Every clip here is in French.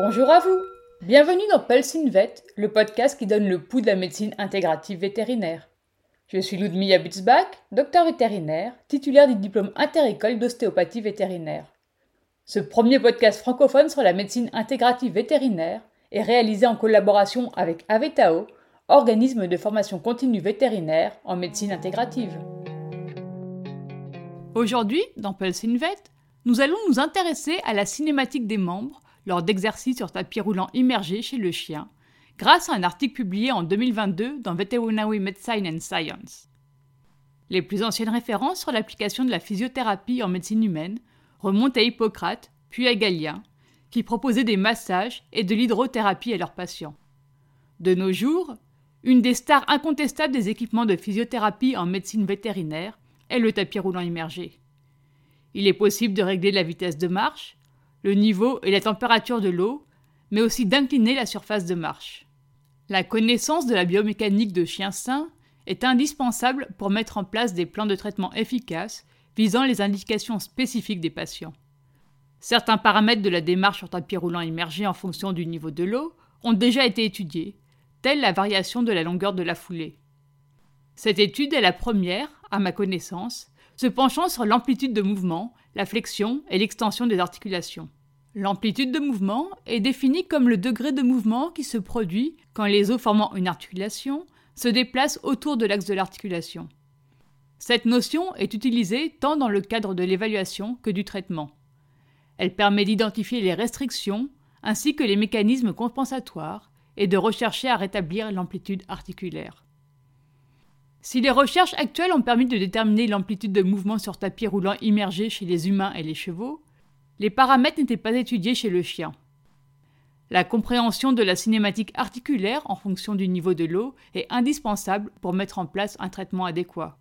Bonjour à vous Bienvenue dans Pulse Vet, le podcast qui donne le pouls de la médecine intégrative vétérinaire. Je suis Ludmilla Butzbach, docteur vétérinaire, titulaire du diplôme interécole d'ostéopathie vétérinaire. Ce premier podcast francophone sur la médecine intégrative vétérinaire est réalisé en collaboration avec Avetao, organisme de formation continue vétérinaire en médecine intégrative. Aujourd'hui, dans Pulse Vet, nous allons nous intéresser à la cinématique des membres lors d'exercices sur tapis roulant immergé chez le chien, grâce à un article publié en 2022 dans Veterinary Medicine and Science. Les plus anciennes références sur l'application de la physiothérapie en médecine humaine remontent à Hippocrate, puis à Galien, qui proposaient des massages et de l'hydrothérapie à leurs patients. De nos jours, une des stars incontestables des équipements de physiothérapie en médecine vétérinaire est le tapis roulant immergé. Il est possible de régler la vitesse de marche, le niveau et la température de l'eau, mais aussi d'incliner la surface de marche. La connaissance de la biomécanique de chiens sains est indispensable pour mettre en place des plans de traitement efficaces visant les indications spécifiques des patients. Certains paramètres de la démarche sur tapis roulant immergé en fonction du niveau de l'eau ont déjà été étudiés, telle la variation de la longueur de la foulée. Cette étude est la première, à ma connaissance, se penchant sur l'amplitude de mouvement, la flexion et l'extension des articulations. L'amplitude de mouvement est définie comme le degré de mouvement qui se produit quand les os formant une articulation se déplacent autour de l'axe de l'articulation. Cette notion est utilisée tant dans le cadre de l'évaluation que du traitement. Elle permet d'identifier les restrictions ainsi que les mécanismes compensatoires et de rechercher à rétablir l'amplitude articulaire. Si les recherches actuelles ont permis de déterminer l'amplitude de mouvement sur tapis roulant immergé chez les humains et les chevaux, les paramètres n'étaient pas étudiés chez le chien. La compréhension de la cinématique articulaire en fonction du niveau de l'eau est indispensable pour mettre en place un traitement adéquat.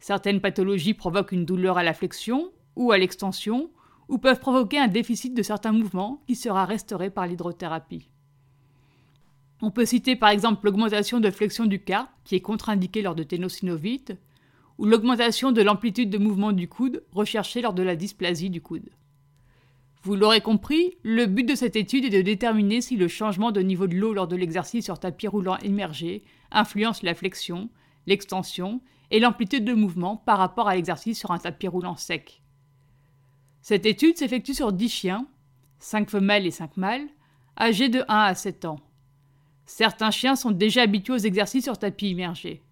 Certaines pathologies provoquent une douleur à la flexion ou à l'extension, ou peuvent provoquer un déficit de certains mouvements qui sera restauré par l'hydrothérapie. On peut citer par exemple l'augmentation de flexion du carpe, qui est contre-indiquée lors de ténosynovite, ou l'augmentation de l'amplitude de mouvement du coude recherchée lors de la dysplasie du coude. Vous l'aurez compris, le but de cette étude est de déterminer si le changement de niveau de l'eau lors de l'exercice sur tapis roulant immergé influence la flexion, l'extension et l'amplitude de mouvement par rapport à l'exercice sur un tapis roulant sec. Cette étude s'effectue sur 10 chiens, 5 femelles et 5 mâles, âgés de 1 à 7 ans. Certains chiens sont déjà habitués aux exercices sur tapis immergé.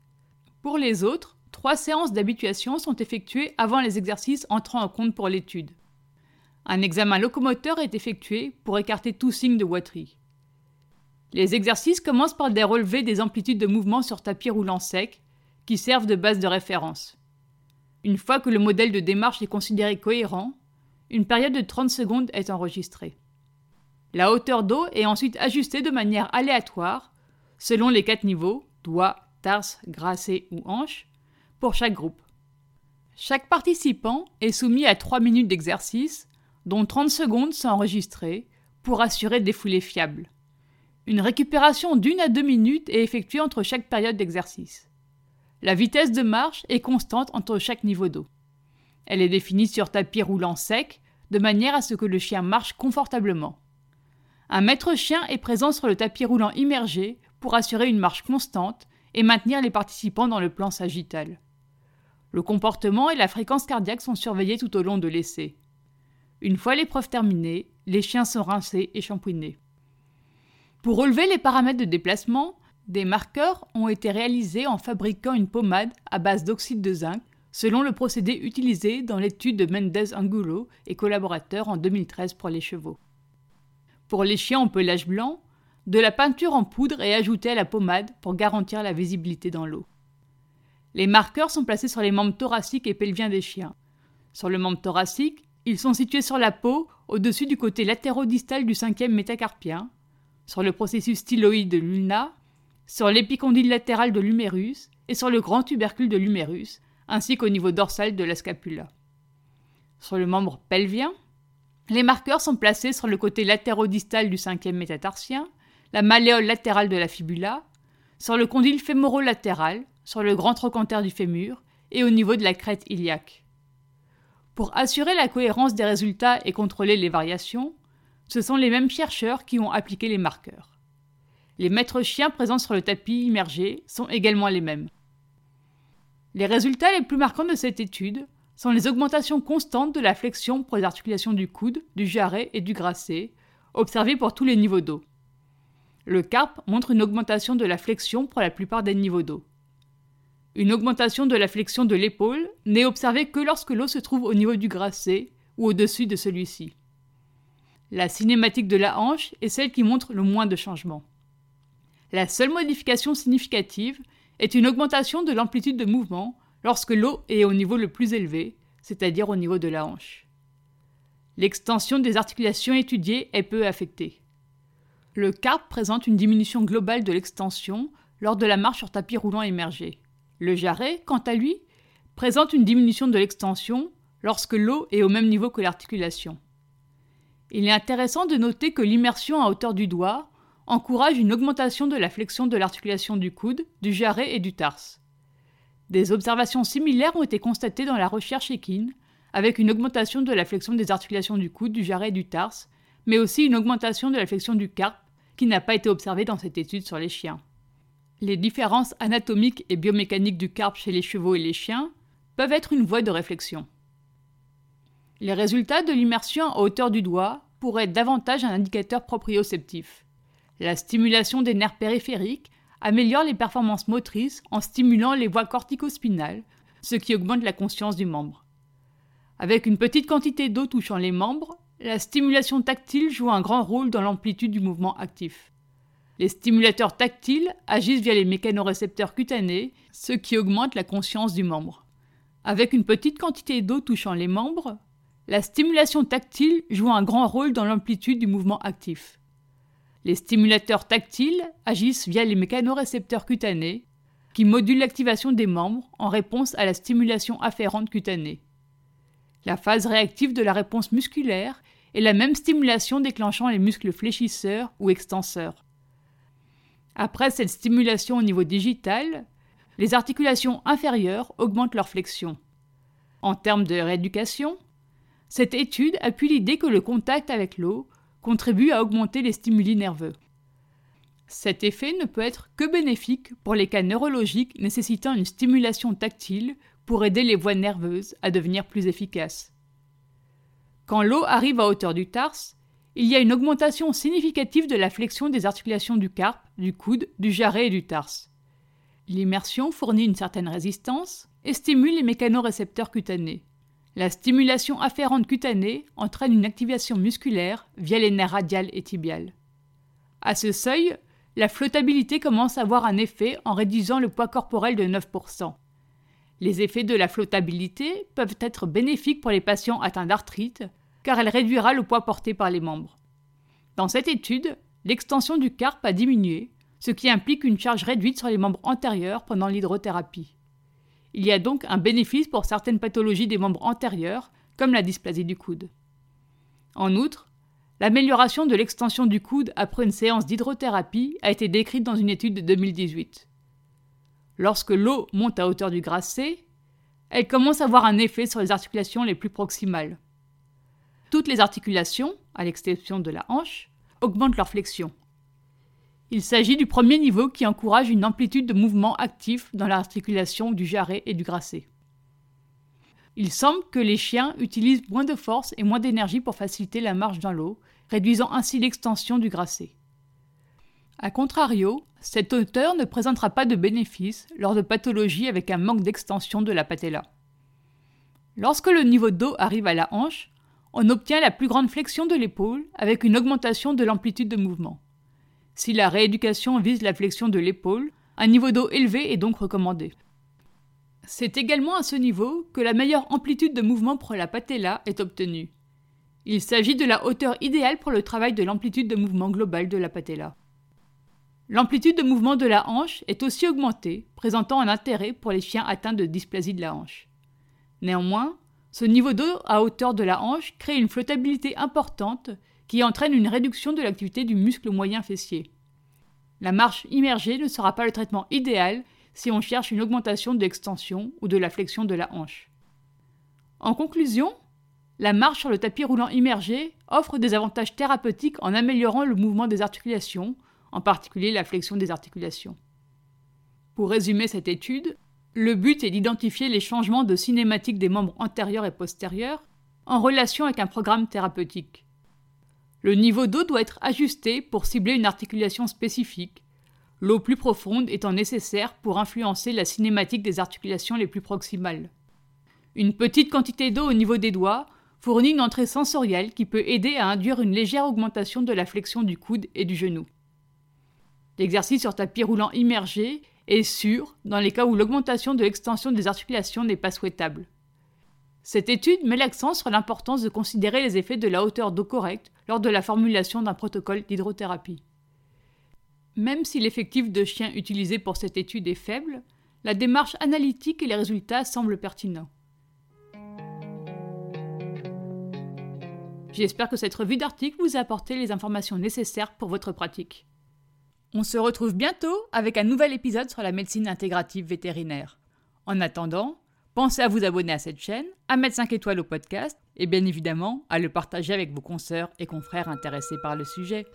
Pour les autres, trois séances d'habituation sont effectuées avant les exercices entrant en compte pour l'étude. Un examen locomoteur est effectué pour écarter tout signe de ouaterie. Les exercices commencent par des relevés des amplitudes de mouvement sur tapis roulant sec, qui servent de base de référence. Une fois que le modèle de démarche est considéré cohérent, une période de 30 secondes est enregistrée. La hauteur d'eau est ensuite ajustée de manière aléatoire, selon les quatre niveaux, doigts, tarse, gracé ou hanche, pour chaque groupe. Chaque participant est soumis à 3 minutes d'exercice, dont 30 secondes sont enregistrées, pour assurer des foulées fiables. Une récupération d'une à deux minutes est effectuée entre chaque période d'exercice. La vitesse de marche est constante entre chaque niveau d'eau. Elle est définie sur tapis roulant sec, de manière à ce que le chien marche confortablement. Un maître chien est présent sur le tapis roulant immergé pour assurer une marche constante et maintenir les participants dans le plan sagittal. Le comportement et la fréquence cardiaque sont surveillés tout au long de l'essai. Une fois l'épreuve terminée, les chiens sont rincés et shampouinés. Pour relever les paramètres de déplacement, des marqueurs ont été réalisés en fabriquant une pommade à base d'oxyde de zinc, selon le procédé utilisé dans l'étude de Mendez Angulo et collaborateurs en 2013 pour les chevaux. Pour les chiens en pelage blanc, de la peinture en poudre est ajoutée à la pommade pour garantir la visibilité dans l'eau. Les marqueurs sont placés sur les membres thoraciques et pelviens des chiens. Sur le membre thoracique, ils sont situés sur la peau, au-dessus du côté latérodistal du cinquième métacarpien, sur le processus styloïde de l'ulna, sur l'épicondyle latéral de l'humérus et sur le grand tubercule de l'humérus, ainsi qu'au niveau dorsal de la scapula. Sur le membre pelvien, les marqueurs sont placés sur le côté latérodistal du cinquième métatarsien, la malléole latérale de la fibula, sur le condyle fémoro-latéral, sur le grand trochanter du fémur et au niveau de la crête iliaque. Pour assurer la cohérence des résultats et contrôler les variations, ce sont les mêmes chercheurs qui ont appliqué les marqueurs. Les maîtres chiens présents sur le tapis immergé sont également les mêmes. Les résultats les plus marquants de cette étude sont les augmentations constantes de la flexion pour les articulations du coude, du jarret et du grasset, observées pour tous les niveaux d'eau. Le carpe montre une augmentation de la flexion pour la plupart des niveaux d'eau. Une augmentation de la flexion de l'épaule n'est observée que lorsque l'eau se trouve au niveau du grasset ou au-dessus de celui-ci. La cinématique de la hanche est celle qui montre le moins de changements. La seule modification significative est une augmentation de l'amplitude de mouvement lorsque l'eau est au niveau le plus élevé, c'est-à-dire au niveau de la hanche. L'extension des articulations étudiées est peu affectée. Le carpe présente une diminution globale de l'extension lors de la marche sur tapis roulant émergé. Le jarret, quant à lui, présente une diminution de l'extension lorsque l'eau est au même niveau que l'articulation. Il est intéressant de noter que l'immersion à hauteur du doigt encourage une augmentation de la flexion de l'articulation du coude, du jarret et du tarse. Des observations similaires ont été constatées dans la recherche équine, avec une augmentation de la flexion des articulations du coude, du jarret et du tarse, mais aussi une augmentation de la flexion du carpe, qui n'a pas été observée dans cette étude sur les chiens. Les différences anatomiques et biomécaniques du carpe chez les chevaux et les chiens peuvent être une voie de réflexion. Les résultats de l'immersion à hauteur du doigt pourraient être davantage un indicateur proprioceptif. La stimulation des nerfs périphériques améliore les performances motrices en stimulant les voies corticospinales, ce qui augmente la conscience du membre. Avec une petite quantité d'eau touchant les membres, la stimulation tactile joue un grand rôle dans l'amplitude du mouvement actif. Les stimulateurs tactiles agissent via les mécanorécepteurs cutanés, ce qui augmente la conscience du membre. Avec une petite quantité d'eau touchant les membres, la stimulation tactile joue un grand rôle dans l'amplitude du mouvement actif. Les stimulateurs tactiles agissent via les mécanorécepteurs cutanés, qui modulent l'activation des membres en réponse à la stimulation afférente cutanée. La phase réactive de la réponse musculaire est la même stimulation déclenchant les muscles fléchisseurs ou extenseurs. Après cette stimulation au niveau digital, les articulations inférieures augmentent leur flexion. En termes de rééducation, cette étude appuie l'idée que le contact avec l'eau contribue à augmenter les stimuli nerveux. Cet effet ne peut être que bénéfique pour les cas neurologiques nécessitant une stimulation tactile pour aider les voies nerveuses à devenir plus efficaces. Quand l'eau arrive à hauteur du tarse, il y a une augmentation significative de la flexion des articulations du carpe, du coude, du jarret et du tarse. L'immersion fournit une certaine résistance et stimule les mécanorécepteurs cutanés. La stimulation afférente cutanée entraîne une activation musculaire via les nerfs radial et tibial. À ce seuil, la flottabilité commence à avoir un effet en réduisant le poids corporel de 9%. Les effets de la flottabilité peuvent être bénéfiques pour les patients atteints d'arthrite, car elle réduira le poids porté par les membres. Dans cette étude, l'extension du carpe a diminué, ce qui implique une charge réduite sur les membres antérieurs pendant l'hydrothérapie. Il y a donc un bénéfice pour certaines pathologies des membres antérieurs, comme la dysplasie du coude. En outre, l'amélioration de l'extension du coude après une séance d'hydrothérapie a été décrite dans une étude de 2018. Lorsque l'eau monte à hauteur du grasset, elle commence à avoir un effet sur les articulations les plus proximales. Toutes les articulations, à l'exception de la hanche, augmentent leur flexion, il s'agit du premier niveau qui encourage une amplitude de mouvement actif dans l'articulation du jarret et du grasset. Il semble que les chiens utilisent moins de force et moins d'énergie pour faciliter la marche dans l'eau, réduisant ainsi l'extension du grasset. A contrario, cette hauteur ne présentera pas de bénéfice lors de pathologies avec un manque d'extension de la patella. Lorsque le niveau d'eau arrive à la hanche, on obtient la plus grande flexion de l'épaule avec une augmentation de l'amplitude de mouvement. Si la rééducation vise la flexion de l'épaule, un niveau d'eau élevé est donc recommandé. C'est également à ce niveau que la meilleure amplitude de mouvement pour la patella est obtenue. Il s'agit de la hauteur idéale pour le travail de l'amplitude de mouvement globale de la patella. L'amplitude de mouvement de la hanche est aussi augmentée, présentant un intérêt pour les chiens atteints de dysplasie de la hanche. Néanmoins, ce niveau d'eau à hauteur de la hanche crée une flottabilité importante qui entraîne une réduction de l'activité du muscle moyen fessier. La marche immergée ne sera pas le traitement idéal si on cherche une augmentation de l'extension ou de la flexion de la hanche. En conclusion, la marche sur le tapis roulant immergé offre des avantages thérapeutiques en améliorant le mouvement des articulations, en particulier la flexion des articulations. Pour résumer cette étude, le but est d'identifier les changements de cinématique des membres antérieurs et postérieurs en relation avec un programme thérapeutique. Le niveau d'eau doit être ajusté pour cibler une articulation spécifique, l'eau plus profonde étant nécessaire pour influencer la cinématique des articulations les plus proximales. Une petite quantité d'eau au niveau des doigts fournit une entrée sensorielle qui peut aider à induire une légère augmentation de la flexion du coude et du genou. L'exercice sur tapis roulant immergé est sûr dans les cas où l'augmentation de l'extension des articulations n'est pas souhaitable. Cette étude met l'accent sur l'importance de considérer les effets de la hauteur d'eau correcte lors de la formulation d'un protocole d'hydrothérapie. Même si l'effectif de chiens utilisé pour cette étude est faible, la démarche analytique et les résultats semblent pertinents. J'espère que cette revue d'articles vous a apporté les informations nécessaires pour votre pratique. On se retrouve bientôt avec un nouvel épisode sur la médecine intégrative vétérinaire. En attendant, pensez à vous abonner à cette chaîne, à mettre 5 étoiles au podcast et bien évidemment à le partager avec vos consoeurs et confrères intéressés par le sujet.